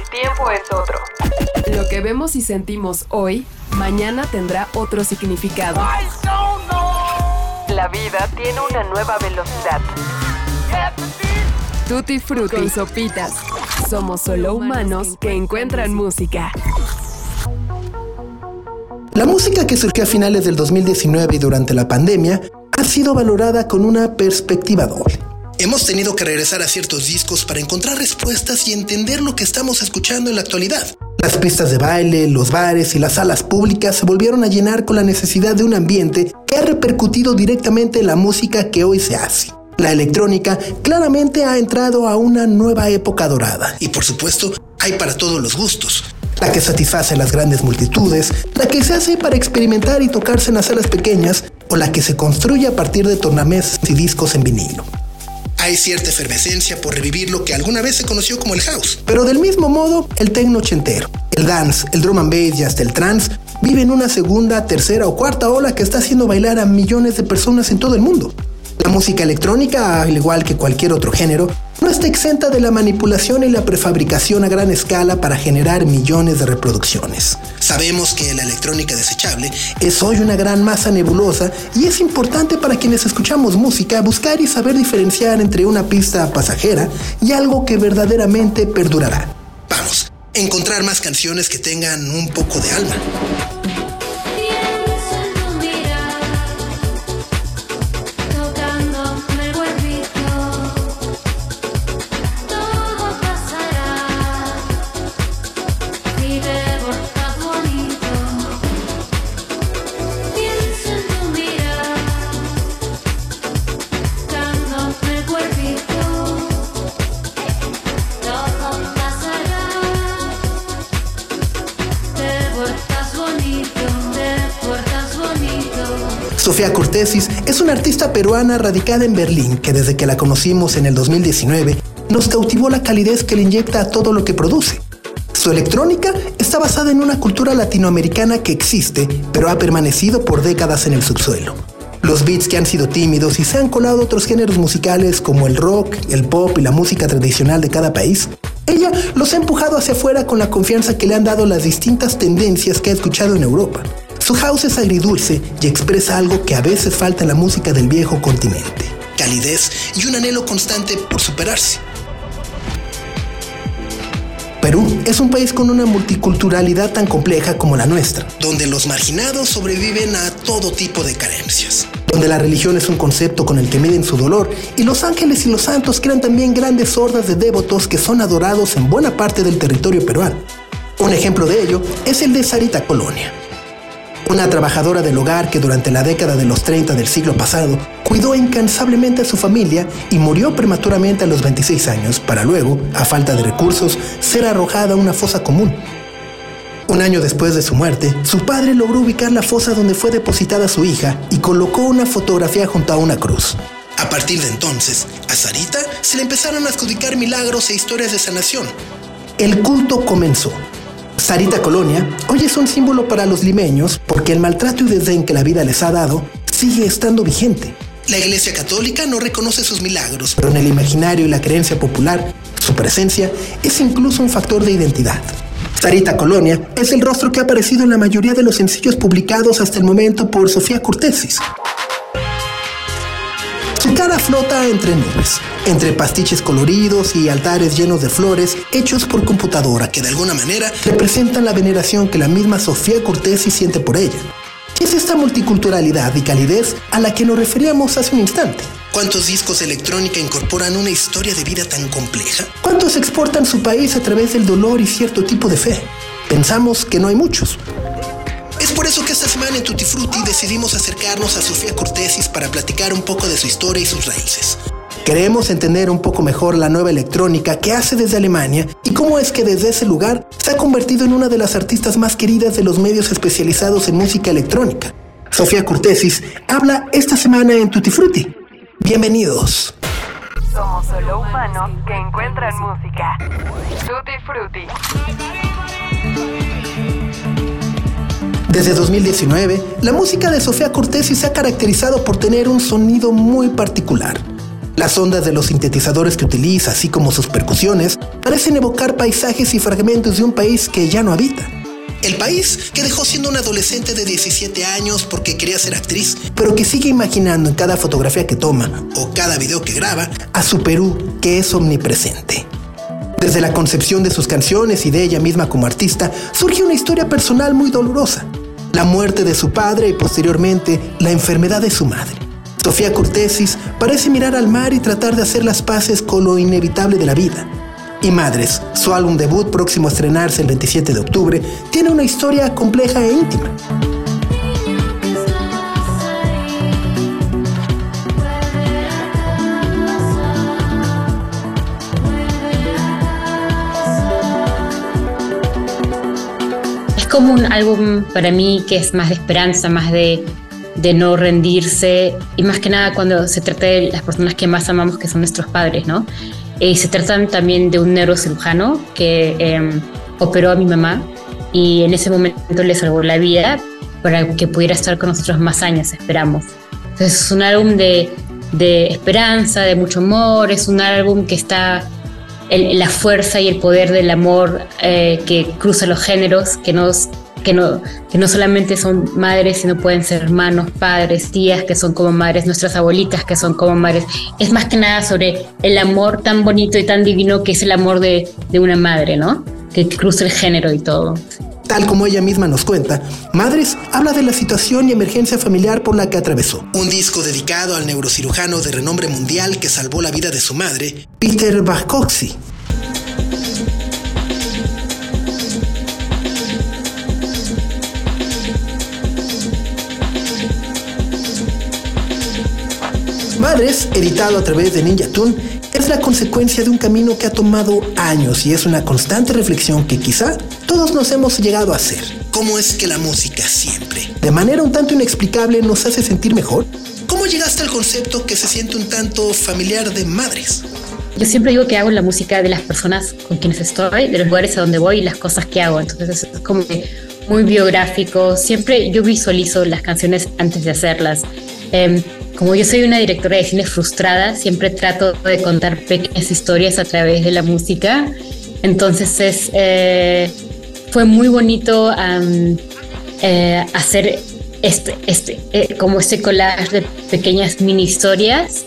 el tiempo es otro. Lo que vemos y sentimos hoy, mañana tendrá otro significado. La vida tiene una nueva velocidad. Tutti frutti sopitas. Somos solo humanos que encuentran música. La música que surgió a finales del 2019 y durante la pandemia ha sido valorada con una perspectiva doble. Hemos tenido que regresar a ciertos discos para encontrar respuestas y entender lo que estamos escuchando en la actualidad. Las pistas de baile, los bares y las salas públicas se volvieron a llenar con la necesidad de un ambiente que ha repercutido directamente en la música que hoy se hace. La electrónica claramente ha entrado a una nueva época dorada y por supuesto hay para todos los gustos. La que satisface a las grandes multitudes, la que se hace para experimentar y tocarse en las salas pequeñas o la que se construye a partir de tornamesas y discos en vinilo. Hay cierta efervescencia por revivir lo que alguna vez se conoció como el house. Pero del mismo modo, el techno ochentero, el dance, el drum and bass y hasta el trance viven una segunda, tercera o cuarta ola que está haciendo bailar a millones de personas en todo el mundo. La música electrónica, al igual que cualquier otro género, no está exenta de la manipulación y la prefabricación a gran escala para generar millones de reproducciones. Sabemos que la electrónica desechable es hoy una gran masa nebulosa y es importante para quienes escuchamos música buscar y saber diferenciar entre una pista pasajera y algo que verdaderamente perdurará. Vamos, encontrar más canciones que tengan un poco de alma. Es una artista peruana radicada en Berlín que desde que la conocimos en el 2019 nos cautivó la calidez que le inyecta a todo lo que produce. Su electrónica está basada en una cultura latinoamericana que existe, pero ha permanecido por décadas en el subsuelo. Los beats que han sido tímidos y se han colado otros géneros musicales como el rock, el pop y la música tradicional de cada país, ella los ha empujado hacia afuera con la confianza que le han dado las distintas tendencias que ha escuchado en Europa. Su house es agridulce y expresa algo que a veces falta en la música del viejo continente. Calidez y un anhelo constante por superarse. Perú es un país con una multiculturalidad tan compleja como la nuestra, donde los marginados sobreviven a todo tipo de carencias, donde la religión es un concepto con el que miden su dolor y los ángeles y los santos crean también grandes hordas de devotos que son adorados en buena parte del territorio peruano. Un ejemplo de ello es el de Sarita Colonia, una trabajadora del hogar que durante la década de los 30 del siglo pasado cuidó incansablemente a su familia y murió prematuramente a los 26 años para luego, a falta de recursos, ser arrojada a una fosa común. Un año después de su muerte, su padre logró ubicar la fosa donde fue depositada su hija y colocó una fotografía junto a una cruz. A partir de entonces, a Sarita se le empezaron a adjudicar milagros e historias de sanación. El culto comenzó Sarita Colonia hoy es un símbolo para los limeños porque el maltrato y desdén que la vida les ha dado sigue estando vigente. La Iglesia Católica no reconoce sus milagros, pero en el imaginario y la creencia popular, su presencia es incluso un factor de identidad. Sarita Colonia es el rostro que ha aparecido en la mayoría de los sencillos publicados hasta el momento por Sofía Cortesis. Cara flota entre nubes, entre pastiches coloridos y altares llenos de flores hechos por computadora que de alguna manera representan la veneración que la misma Sofía Cortesi siente por ella. Es esta multiculturalidad y calidez a la que nos referíamos hace un instante. ¿Cuántos discos electrónica incorporan una historia de vida tan compleja? ¿Cuántos exportan su país a través del dolor y cierto tipo de fe? Pensamos que no hay muchos, por eso que esta semana en Tutti Frutti decidimos acercarnos a Sofía Cortesis para platicar un poco de su historia y sus raíces. Queremos entender un poco mejor la nueva electrónica que hace desde Alemania y cómo es que desde ese lugar se ha convertido en una de las artistas más queridas de los medios especializados en música electrónica. Sofía Cortesis habla esta semana en Tutti Frutti. Bienvenidos. Somos solo humanos que encuentran música. Tutti Frutti. Desde 2019, la música de Sofía Cortesi se ha caracterizado por tener un sonido muy particular. Las ondas de los sintetizadores que utiliza, así como sus percusiones, parecen evocar paisajes y fragmentos de un país que ya no habita. El país que dejó siendo una adolescente de 17 años porque quería ser actriz, pero que sigue imaginando en cada fotografía que toma o cada video que graba a su Perú que es omnipresente. Desde la concepción de sus canciones y de ella misma como artista, surge una historia personal muy dolorosa. La muerte de su padre y posteriormente la enfermedad de su madre. Sofía Cortesis parece mirar al mar y tratar de hacer las paces con lo inevitable de la vida y Madres, su álbum debut próximo a estrenarse el 27 de octubre, tiene una historia compleja e íntima. Como un álbum para mí que es más de esperanza, más de, de no rendirse y más que nada cuando se trata de las personas que más amamos, que son nuestros padres, ¿no? Y se trata también de un neurocirujano que em, operó a mi mamá y en ese momento le salvó la vida para que pudiera estar con nosotros más años, esperamos. Entonces es un álbum de, de esperanza, de mucho amor, es un álbum que está la fuerza y el poder del amor eh, que cruza los géneros, que nos que no, que no solamente son madres, sino pueden ser hermanos, padres, tías, que son como madres, nuestras abuelitas, que son como madres. Es más que nada sobre el amor tan bonito y tan divino que es el amor de, de una madre, ¿no? Que cruza el género y todo. Tal como ella misma nos cuenta, Madres habla de la situación y emergencia familiar por la que atravesó. Un disco dedicado al neurocirujano de renombre mundial que salvó la vida de su madre, Peter Bacoxi. Madres, editado a través de Ninja Tune, es la consecuencia de un camino que ha tomado años y es una constante reflexión que quizá todos nos hemos llegado a hacer. ¿Cómo es que la música siempre, de manera un tanto inexplicable, nos hace sentir mejor? ¿Cómo llegaste al concepto que se siente un tanto familiar de madres? Yo siempre digo que hago la música de las personas con quienes estoy, de los lugares a donde voy y las cosas que hago. Entonces es como muy biográfico. Siempre yo visualizo las canciones antes de hacerlas. Eh, como yo soy una directora de cine frustrada, siempre trato de contar pequeñas historias a través de la música. Entonces es, eh, fue muy bonito eh, hacer este, este, eh, como este collage de pequeñas mini historias,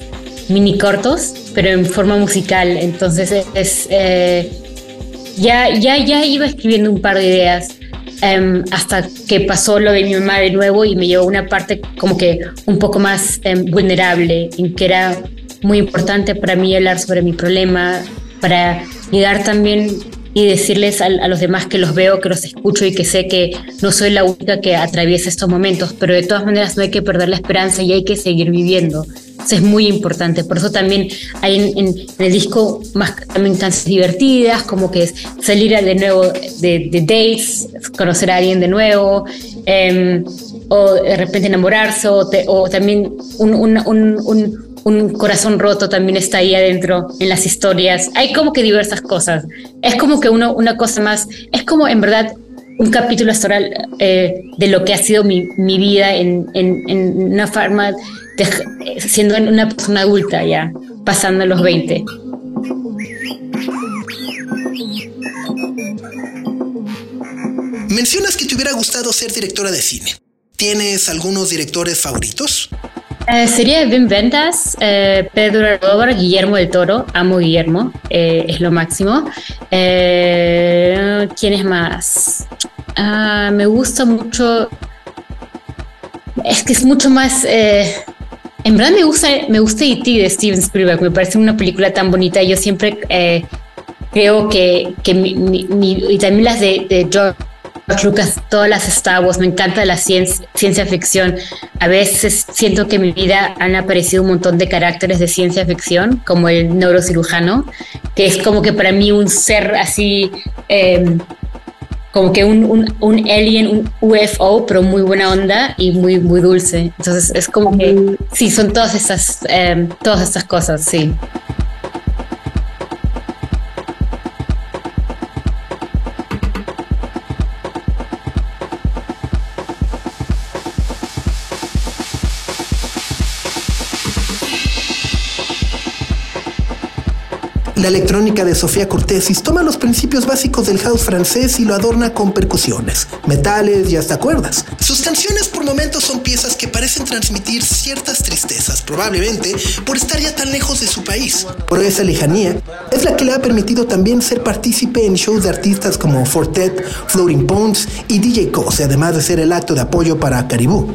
mini cortos, pero en forma musical. Entonces es, ya, ya, ya iba escribiendo un par de ideas Em, hasta que pasó lo de mi mamá de nuevo y me llevó una parte como que un poco más em, vulnerable, en que era muy importante para mí hablar sobre mi problema, para llegar también y decirles a, los demás que los veo, que los escucho y que sé que no soy la única que atraviesa estos momentos, pero de todas maneras no hay que perder la esperanza y hay que seguir viviendo. Eso es muy importante. Por eso también hay en, el disco más también canciones divertidas, como que es salir de nuevo de, dates, conocer a alguien de nuevo, em, o de repente enamorarse, o, también un, un, un, corazón roto también está ahí adentro en las historias. Hay como que diversas cosas. Es como que uno, una cosa más, es como en verdad un capítulo astral eh, de lo que ha sido mi, mi vida en, en, una forma siendo una persona adulta ya, pasando los 20. Mencionas que te hubiera gustado ser directora de cine. ¿Tienes algunos directores favoritos? Eh, sería Ben Ventas, eh, Pedro Almodóvar, Guillermo del Toro. Amo Guillermo, eh, es lo máximo. ¿Quién es más? Ah, me gusta mucho. Es que es mucho más en verdad me gusta, me gusta E.T. de Steven Spielberg, me parece una película tan bonita. Yo siempre eh, creo que, que mi, y también las de, George Lucas, todas las Star Wars, me encanta la ciencia, ciencia ficción. A veces siento que en mi vida han aparecido un montón de caracteres de ciencia ficción, como el neurocirujano, que es como que para mí un ser así eh, como que un, un, un, alien, un UFO, pero muy buena onda y muy, muy dulce. Entonces es como que sí, son todas estas, em, todas estas cosas, sí. La electrónica de Sofía Cortesis toma los principios básicos del house francés y lo adorna con percusiones, metales y hasta cuerdas. Sus canciones por momentos son piezas que parecen transmitir ciertas tristezas, probablemente por estar ya tan lejos de su país. Pero esa lejanía es la que le ha permitido también ser partícipe en shows de artistas como Fortet, Floating Bones y DJ Cose, además de ser el acto de apoyo para Caribú.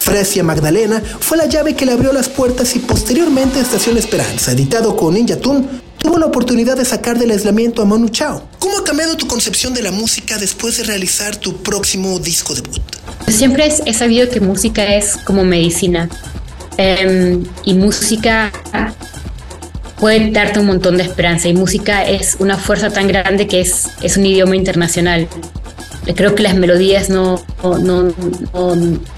Fresia Magdalena fue la llave que le abrió las puertas y posteriormente Estación Esperanza, editado con Ninja Tune, tuvo la oportunidad de sacar del aislamiento a Manu Chao. ¿Cómo ha cambiado tu concepción de la música después de realizar tu próximo disco debut? Siempre he sabido que música es como medicina em, y música puede darte un montón de esperanza y música es una fuerza tan grande que es, es un idioma internacional creo que las melodías no, no,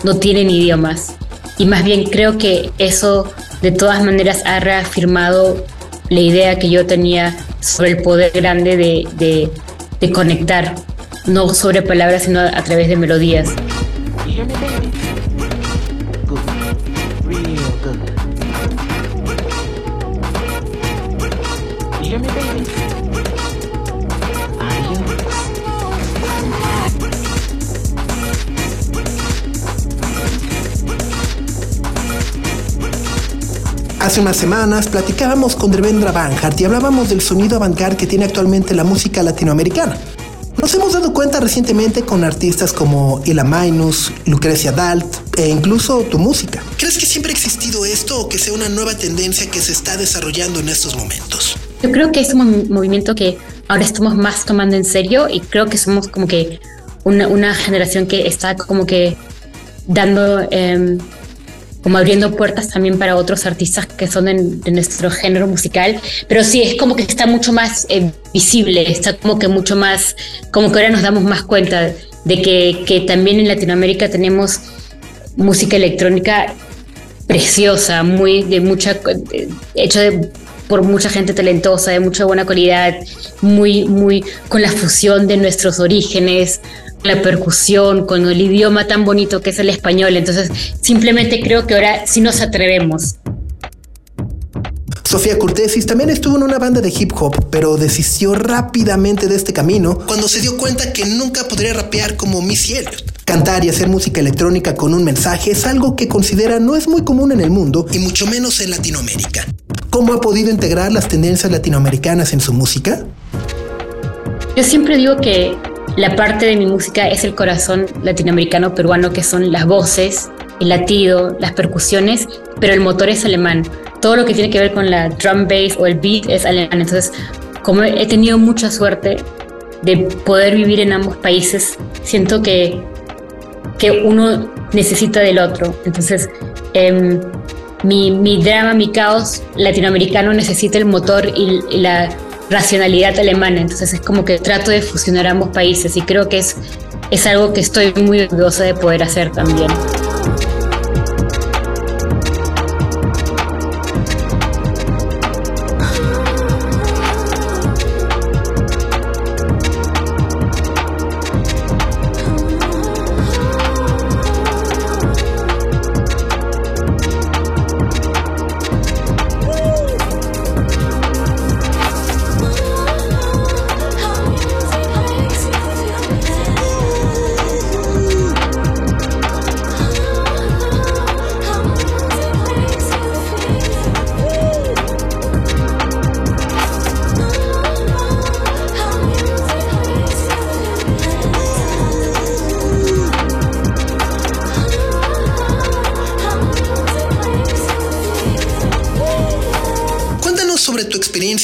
no, tienen idiomas. Y más bien creo que eso de todas maneras ha reafirmado la idea que yo tenía sobre el poder grande de, de conectar, no sobre palabras, sino a través de melodías. Hace unas semanas platicábamos con Devendra Banhart y hablábamos del sonido avant que tiene actualmente la música latinoamericana. Nos hemos dado cuenta recientemente con artistas como Ila Minus, Lucrecia Dalt e incluso tu música. ¿Crees que siempre ha existido esto o que sea una nueva tendencia que se está desarrollando en estos momentos? Yo creo que es un movimiento que ahora estamos más tomando en serio y creo que somos como que una, generación que está como que dando em, como abriendo puertas también para otros artistas que son de nuestro género musical, pero sí es como que está mucho más eh, visible, está como que mucho más, como que ahora nos damos más cuenta de que, que también en Latinoamérica tenemos música electrónica preciosa, muy de mucha, hecho de, por mucha gente talentosa, de mucha buena calidad, muy, muy con la fusión de nuestros orígenes, la percusión, con el idioma tan bonito que es el español. Entonces, simplemente creo que ahora sí nos atrevemos. Sofía Curtesis también estuvo en una banda de hip hop, pero desistió rápidamente de este camino cuando se dio cuenta que nunca podría rapear como Missy Elliott. Cantar y hacer música electrónica con un mensaje es algo que considera no es muy común en el mundo y mucho menos en Latinoamérica. ¿Cómo ha podido integrar las tendencias latinoamericanas en su música? Yo siempre digo que la parte de mi música es el corazón latinoamericano peruano, que son las voces, el latido, las percusiones, pero el motor es alemán. Todo lo que tiene que ver con la drum bass o el beat es alemán. Entonces, como he tenido mucha suerte de poder vivir en ambos países, siento que, que uno necesita del otro. Entonces, em, mi, mi, drama, mi caos latinoamericano necesita el motor y la racionalidad alemana. Entonces es como que trato de fusionar ambos países y creo que es, es algo que estoy muy orgullosa de poder hacer también.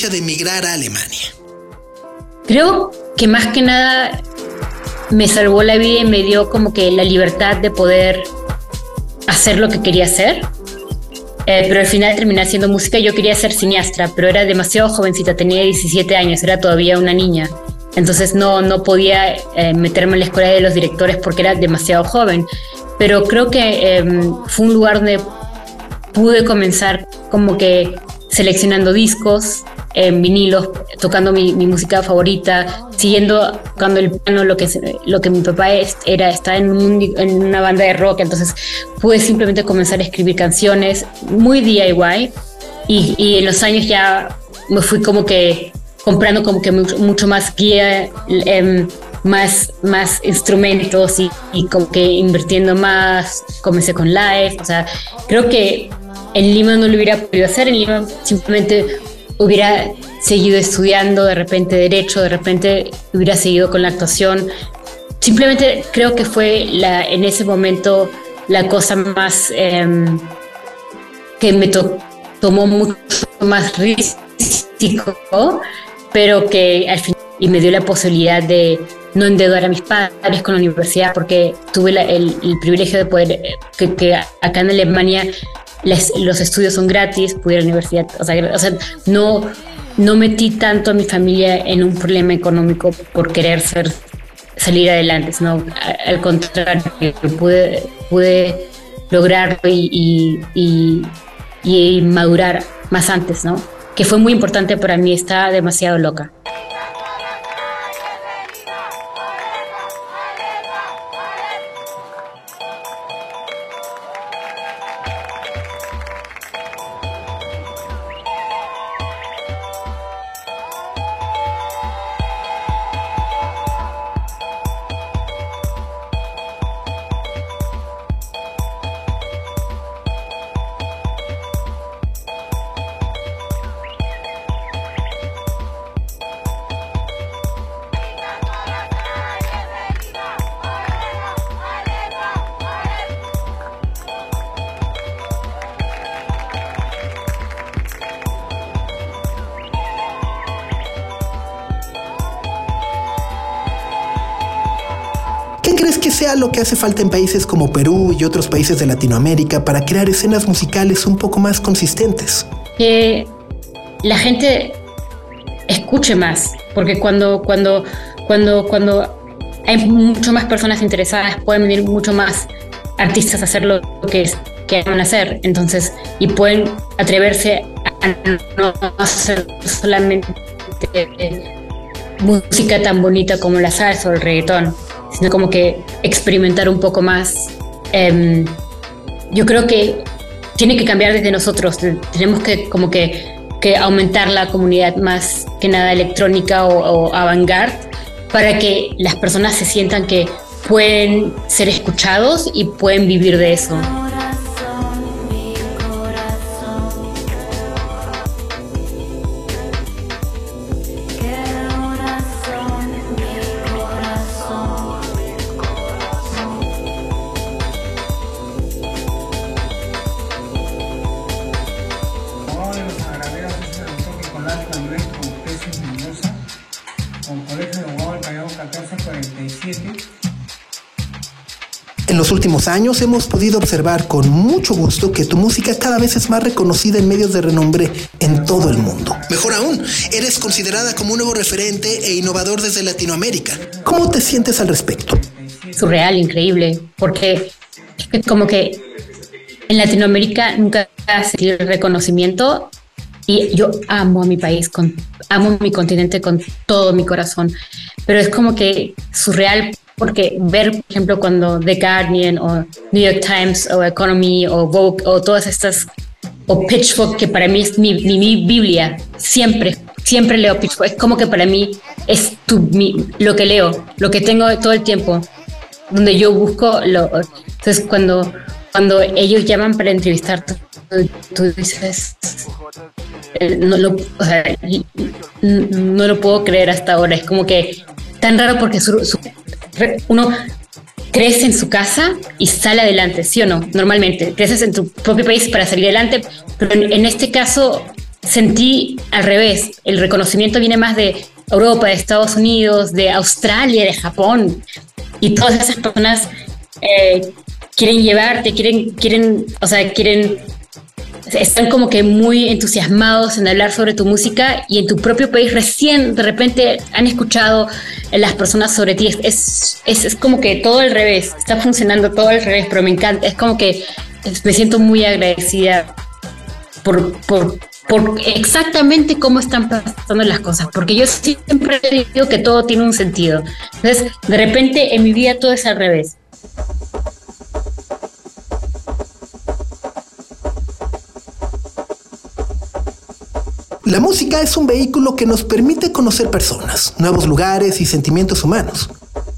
De emigrar a Alemania? Creo que más que nada me salvó la vida y me dio como que la libertad de poder hacer lo que quería hacer. Eh, pero al final terminé haciendo música. Yo quería ser cineasta, pero era demasiado jovencita, tenía 17 años, era todavía una niña. Entonces no, no podía eh, meterme en la escuela de los directores porque era demasiado joven. Pero creo que em, fue un lugar donde pude comenzar como que seleccionando discos, en vinilos, tocando mi, música favorita, siguiendo tocando el piano, lo que, lo que mi papá era, está en, en una banda de rock, entonces pude simplemente comenzar a escribir canciones muy DIY y, y en los años ya me fui como que comprando como que mucho más guía, em, más, más instrumentos y, y, como que invirtiendo más, comencé con live, o sea, creo que en Lima no lo hubiera podido hacer, en Lima simplemente hubiera seguido estudiando de repente derecho, de repente hubiera seguido con la actuación. Simplemente creo que fue la, en ese momento la cosa más em, que me tomó mucho más riesgo, pero que al final y me dio la posibilidad de no endeudar a mis padres con la universidad porque tuve el, privilegio de poder, eh, que, que acá en Alemania los estudios son gratis, pude ir a la universidad, o sea, o sea, no, no metí tanto a mi familia en un problema económico por querer ser, salir adelante, sino al contrario, pude, pude lograrlo y, y, y, madurar más antes, ¿no? Que fue muy importante para mí, estaba demasiado loca. Lo que hace falta en países como Perú y otros países de Latinoamérica para crear escenas musicales un poco más consistentes. Que la gente escuche más, porque cuando, cuando, cuando, cuando hay mucho más personas interesadas, pueden venir mucho más artistas a hacer lo que, a hacer, entonces, y pueden atreverse a no hacer solamente música tan bonita como la salsa o el reggaetón, sino como que experimentar un poco más. Em, yo creo que tiene que cambiar desde nosotros. Tenemos que como que, que aumentar la comunidad más que nada electrónica o, o para que las personas se sientan que pueden ser escuchados y pueden vivir de eso. En los últimos años hemos podido observar con mucho gusto que tu música cada vez es más reconocida en medios de renombre en todo el mundo. Mejor aún, eres considerada como un nuevo referente e innovador desde Latinoamérica. ¿Cómo te sientes al respecto? Surreal, increíble, porque es como que en Latinoamérica nunca ha sentido el reconocimiento y yo amo a mi país, con, amo mi continente con todo mi corazón, pero es como que surreal porque ver, por ejemplo, cuando The Guardian o New York Times o Economy o Vogue o todas estas, o Pitchfork, que para mí es mi, mi, Biblia, siempre, siempre leo Pitchfork, es como que para mí es tu, mi, lo que leo, lo que tengo todo el tiempo, donde yo busco, lo, entonces cuando, cuando ellos llaman para entrevistar, tú, dices, eh, no lo, no lo puedo creer hasta ahora, es como que tan raro porque su, uno crece en su casa y sale adelante, ¿sí o no? Normalmente, creces en tu propio país para salir adelante, pero en, este caso sentí al revés, el reconocimiento viene más de Europa, de Estados Unidos, de Australia, de Japón, y todas esas personas eh, quieren llevarte, quieren, quieren, o sea, quieren están como que muy entusiasmados en hablar sobre tu música y en tu propio país recién de repente han escuchado las personas sobre ti. Es, es, es como que todo al revés, está funcionando todo al revés, pero me encanta. Es como que me siento muy agradecida por, por, por exactamente cómo están pasando las cosas, porque yo siempre digo que todo tiene un sentido. Entonces, de repente en mi vida todo es al revés. La música es un vehículo que nos permite conocer personas, nuevos lugares y sentimientos humanos.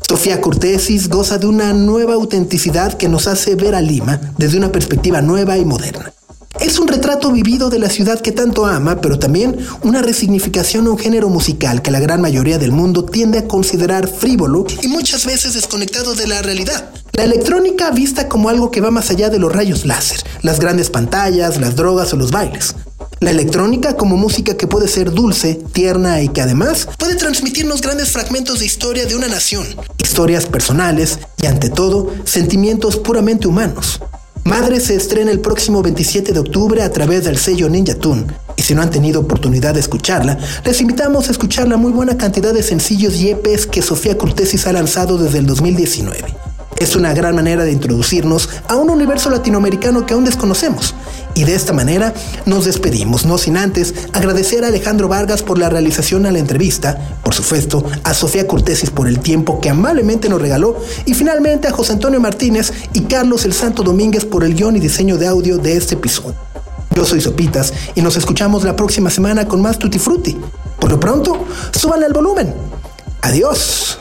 Sofía Cortesis goza de una nueva autenticidad que nos hace ver a Lima desde una perspectiva nueva y moderna. Es un retrato vivido de la ciudad que tanto ama, pero también una resignificación a un género musical que la gran mayoría del mundo tiende a considerar frívolo y muchas veces desconectado de la realidad. La electrónica vista como algo que va más allá de los rayos láser, las grandes pantallas, las drogas o los bailes. La electrónica como música que puede ser dulce, tierna y que además puede transmitirnos grandes fragmentos de historia de una nación, historias personales y ante todo sentimientos puramente humanos. Madre se estrena el próximo 27 de octubre a través del sello Ninja Tune. Y si no han tenido oportunidad de escucharla, les invitamos a escuchar la muy buena cantidad de sencillos y EPs que Sofía Cortesis ha lanzado desde el 2019. Es una gran manera de introducirnos a un universo latinoamericano que aún desconocemos y de esta manera nos despedimos, no sin antes agradecer a Alejandro Vargas por la realización a la entrevista, por supuesto a Sofía Cortesis por el tiempo que amablemente nos regaló y finalmente a José Antonio Martínez y Carlos el Santo Domínguez por el guion y diseño de audio de este episodio. Yo soy Sopitas y nos escuchamos la próxima semana con más Tutti Frutti. Por lo pronto, súbanle al volumen. Adiós.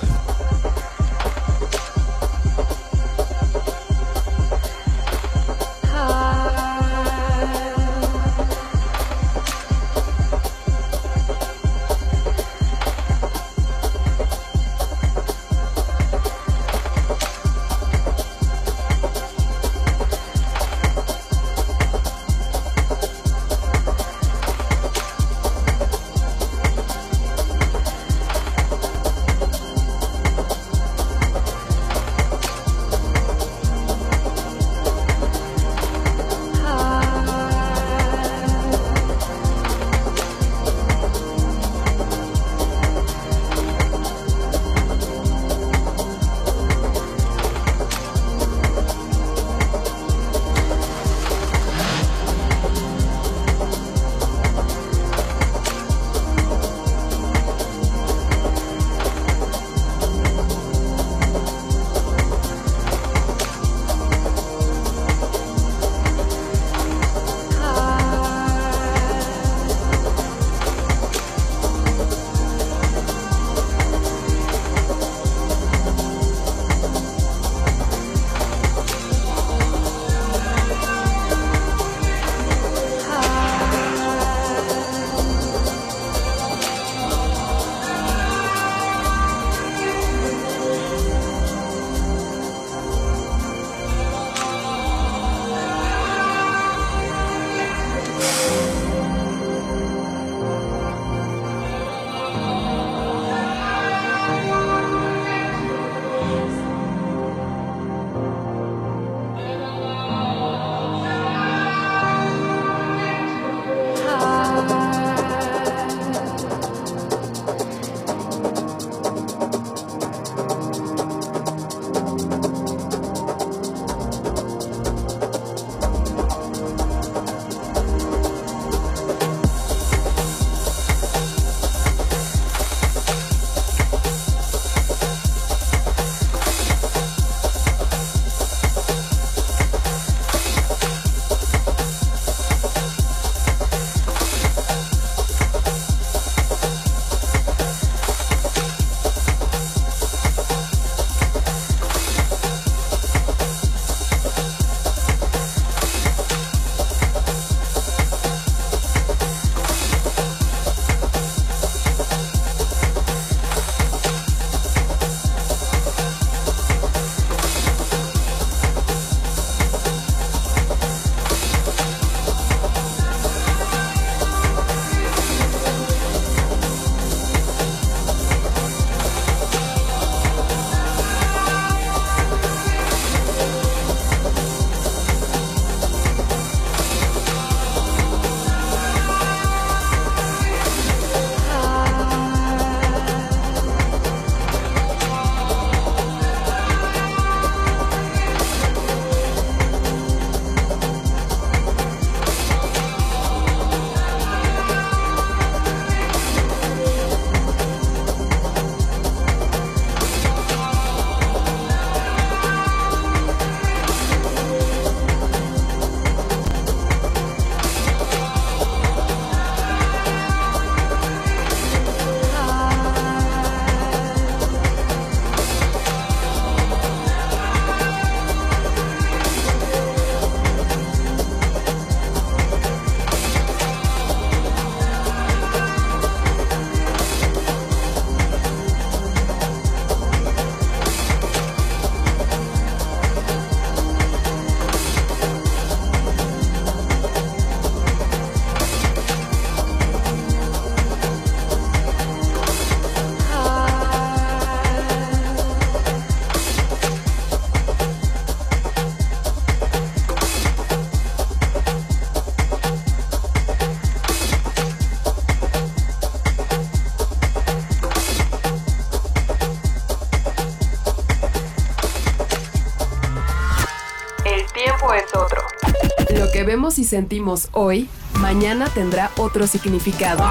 Y sentimos hoy, mañana tendrá otro significado.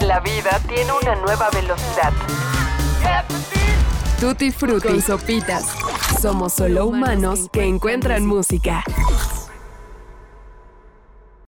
La vida tiene una nueva velocidad. Tutti Frutti, sopitas. Somos solo humanos que encuentran música.